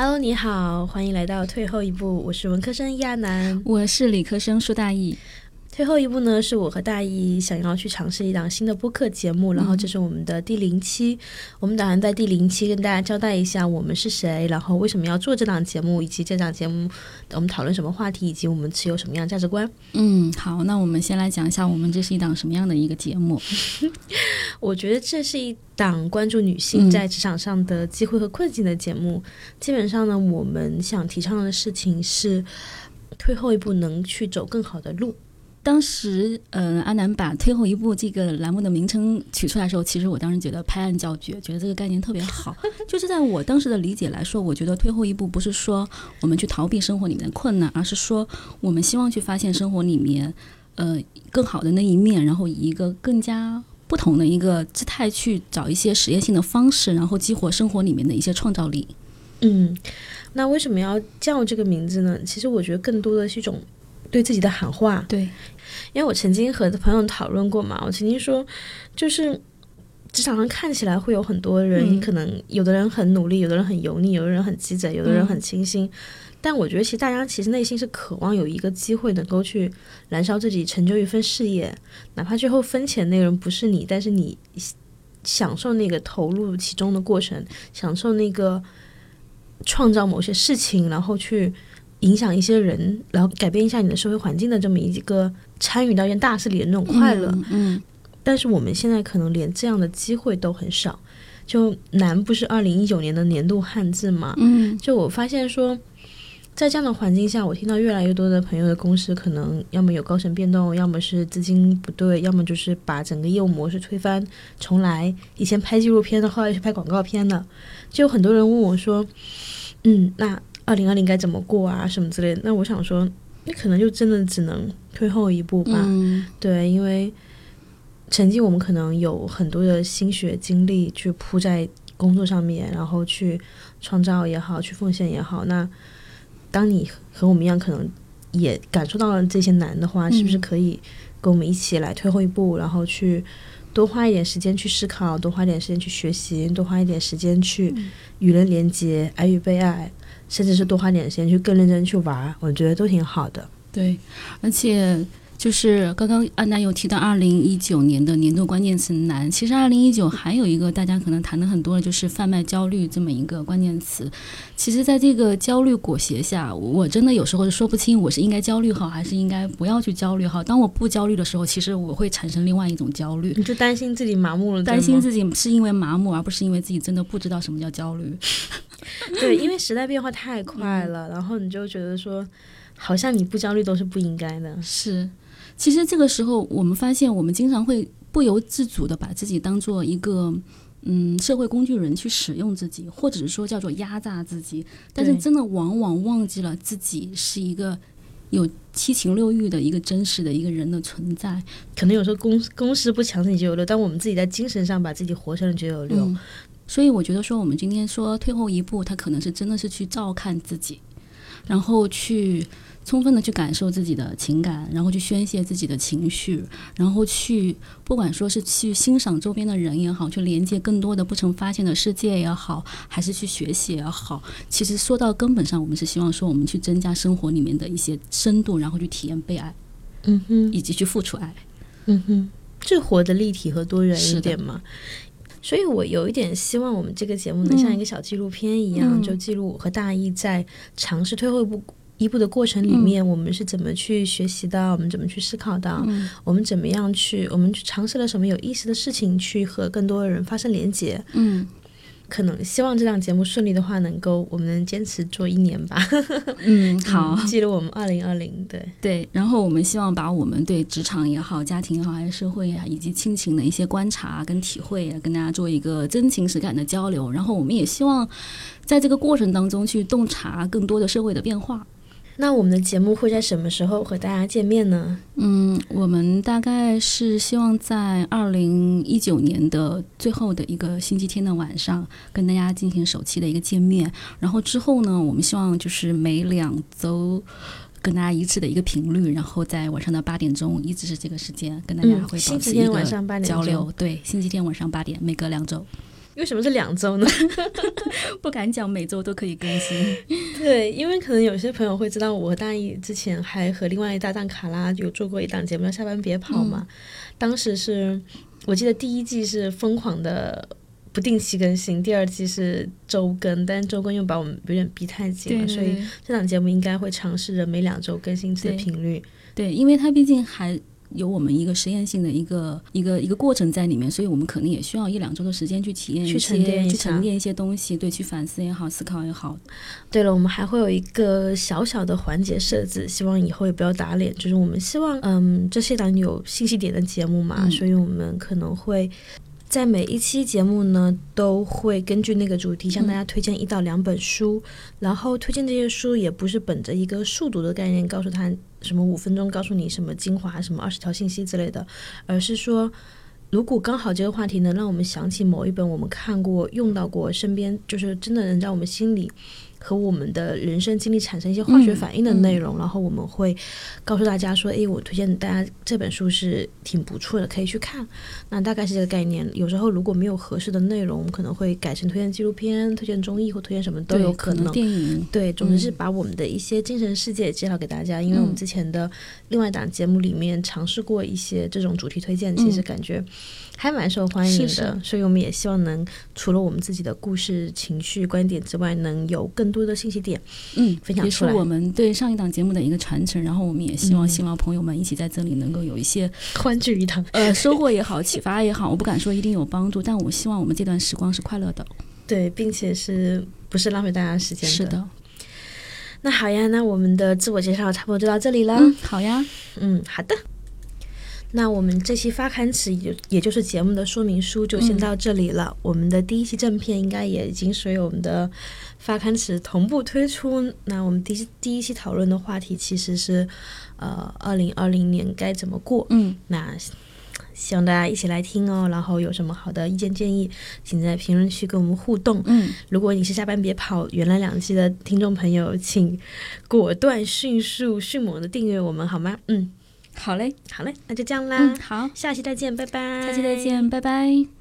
Hello，你好，欢迎来到退后一步，我是文科生亚楠，我是理科生舒大义。退后一步呢，是我和大一想要去尝试一档新的播客节目，然后这是我们的第零期。我们打算在第零期跟大家交代一下我们是谁，然后为什么要做这档节目，以及这档节目我们讨论什么话题，以及我们持有什么样的价值观。嗯，好，那我们先来讲一下我们这是一档什么样的一个节目。我觉得这是一档关注女性在职场上的机会和困境的节目。基本上呢，我们想提倡的事情是退后一步，能去走更好的路。当时，呃，阿南把“退后一步”这个栏目的名称取出来的时候，其实我当时觉得拍案叫绝，觉得这个概念特别好。就是在我当时的理解来说，我觉得退后一步不是说我们去逃避生活里面的困难，而是说我们希望去发现生活里面，呃，更好的那一面，然后以一个更加不同的一个姿态去找一些实验性的方式，然后激活生活里面的一些创造力。嗯，那为什么要叫这个名字呢？其实我觉得更多的是一种对自己的喊话。对。因为我曾经和朋友讨论过嘛，我曾经说，就是职场上看起来会有很多人，可能有的人很努力，有的人很油腻，有的人很鸡贼，有的人很清新。但我觉得，其实大家其实内心是渴望有一个机会，能够去燃烧自己，成就一份事业，哪怕最后分钱那个人不是你，但是你享受那个投入其中的过程，享受那个创造某些事情，然后去影响一些人，然后改变一下你的社会环境的这么一个。参与到一件大事里的那种快乐，嗯，但是我们现在可能连这样的机会都很少。就难不是二零一九年的年度汉字嘛？嗯，就我发现说，在这样的环境下，我听到越来越多的朋友的公司可能要么有高层变动，要么是资金不对，要么就是把整个业务模式推翻重来。以前拍纪录片的，后来去拍广告片的。就有很多人问我说：“嗯，那二零二零该怎么过啊？什么之类的？”那我想说。你可能就真的只能退后一步吧，对，因为曾经我们可能有很多的心血精力去扑在工作上面，然后去创造也好，去奉献也好。那当你和我们一样，可能也感受到了这些难的话，是不是可以跟我们一起来退后一步，然后去多花一点时间去思考，多花一点时间去学习，多花一点时间去与人连接，爱与被爱。甚至是多花点时间去更认真去玩，我觉得都挺好的。对，而且就是刚刚安南有提到二零一九年的年度关键词难，其实二零一九还有一个大家可能谈的很多的就是贩卖焦虑这么一个关键词。其实，在这个焦虑裹挟下，我真的有时候是说不清我是应该焦虑好还是应该不要去焦虑好。当我不焦虑的时候，其实我会产生另外一种焦虑，你就担心自己麻木了，担心自己是因为麻木，而不是因为自己真的不知道什么叫焦虑。对，因为时代变化太快了，然后你就觉得说，好像你不焦虑都是不应该的。是，其实这个时候我们发现，我们经常会不由自主的把自己当做一个嗯社会工具人去使用自己，或者是说叫做压榨自己。但是真的往往忘记了自己是一个有七情六欲的一个真实的一个人的存在。可能有时候公公司不强制你九九六，但我们自己在精神上把自己活成了九九六。所以我觉得说，我们今天说退后一步，他可能是真的是去照看自己，然后去充分的去感受自己的情感，然后去宣泄自己的情绪，然后去不管说是去欣赏周边的人也好，去连接更多的不曾发现的世界也好，还是去学习也好，其实说到根本上，我们是希望说我们去增加生活里面的一些深度，然后去体验被爱，嗯哼，以及去付出爱，嗯哼，最活的立体和多元一点嘛。所以，我有一点希望，我们这个节目能像一个小纪录片一样，就记录我和大一在尝试退后一步一步的过程里面，我们是怎么去学习的，我们怎么去思考的，我们怎么样去，我们去尝试了什么有意思的事情，去和更多的人发生连接。嗯。可能希望这档节目顺利的话，能够我们能坚持做一年吧。嗯，好，记录我们二零二零，对对。然后我们希望把我们对职场也好、家庭也好、还是社会呀，以及亲情的一些观察跟体会，跟大家做一个真情实感的交流。然后我们也希望在这个过程当中去洞察更多的社会的变化。那我们的节目会在什么时候和大家见面呢？嗯，我们大概是希望在二零一九年的最后的一个星期天的晚上跟大家进行首期的一个见面。然后之后呢，我们希望就是每两周跟大家一次的一个频率，然后在晚上的八点钟一直是这个时间跟大家会保持一个交流。对，星期天晚上八点，每隔两周。为什么是两周呢？不敢讲每周都可以更新。对，因为可能有些朋友会知道，我和大一之前还和另外一搭档卡拉有做过一档节目叫《下班别跑》嘛。当时是我记得第一季是疯狂的不定期更新，第二季是周更，但周更又把我们有点逼太紧了，所以这档节目应该会尝试着每两周更新一次的频率。对，因为它毕竟还。有我们一个实验性的一个一个一个过程在里面，所以我们可能也需要一两周的时间去体验一些、去沉淀一些东西，对，去反思也好，思考也好。对了，我们还会有一个小小的环节设置，希望以后也不要打脸。就是我们希望，嗯，这是一档有信息点的节目嘛，所以我们可能会。在每一期节目呢，都会根据那个主题向大家推荐一到两本书，然后推荐这些书也不是本着一个速读的概念，告诉他什么五分钟告诉你什么精华，什么二十条信息之类的，而是说，如果刚好这个话题能让我们想起某一本我们看过、用到过、身边就是真的能在我们心里。和我们的人生经历产生一些化学反应的内容，然后我们会告诉大家说：“哎，我推荐大家这本书是挺不错的，可以去看。”那大概是这个概念。有时候如果没有合适的内容，我们可能会改成推荐纪录片、推荐综艺或推荐什么都有可能。电影对，总之是把我们的一些精神世界介绍给大家。因为我们之前的另外一档节目里面尝试过一些这种主题推荐，其实感觉。还蛮受欢迎的，所以我们也希望能除了我们自己的故事、情绪、观点之外，能有更多的信息点，嗯，分享出来。也是我们对上一档节目的一个传承。然后我们也希望新老朋友们一起在这里能够有一些欢聚一堂，呃，收获也好，启发也好，我不敢说一定有帮助，但我希望我们这段时光是快乐的，对，并且是不是浪费大家时间的？是的。那好呀，那我们的自我介绍差不多就到这里了。好呀，嗯，好的。那我们这期发刊词也也就是节目的说明书就先到这里了。我们的第一期正片应该也已经随我们的发刊词同步推出。那我们第一第一期讨论的话题其实是，呃，二零二零年该怎么过？嗯，那希望大家一起来听哦。然后有什么好的意见建议，请在评论区跟我们互动。嗯，如果你是下班别跑原来两期的听众朋友，请果断、迅速、迅猛的订阅我们好吗？嗯。好嘞，好嘞，那就这样啦。好，下期再见，拜拜。下期再见，拜拜。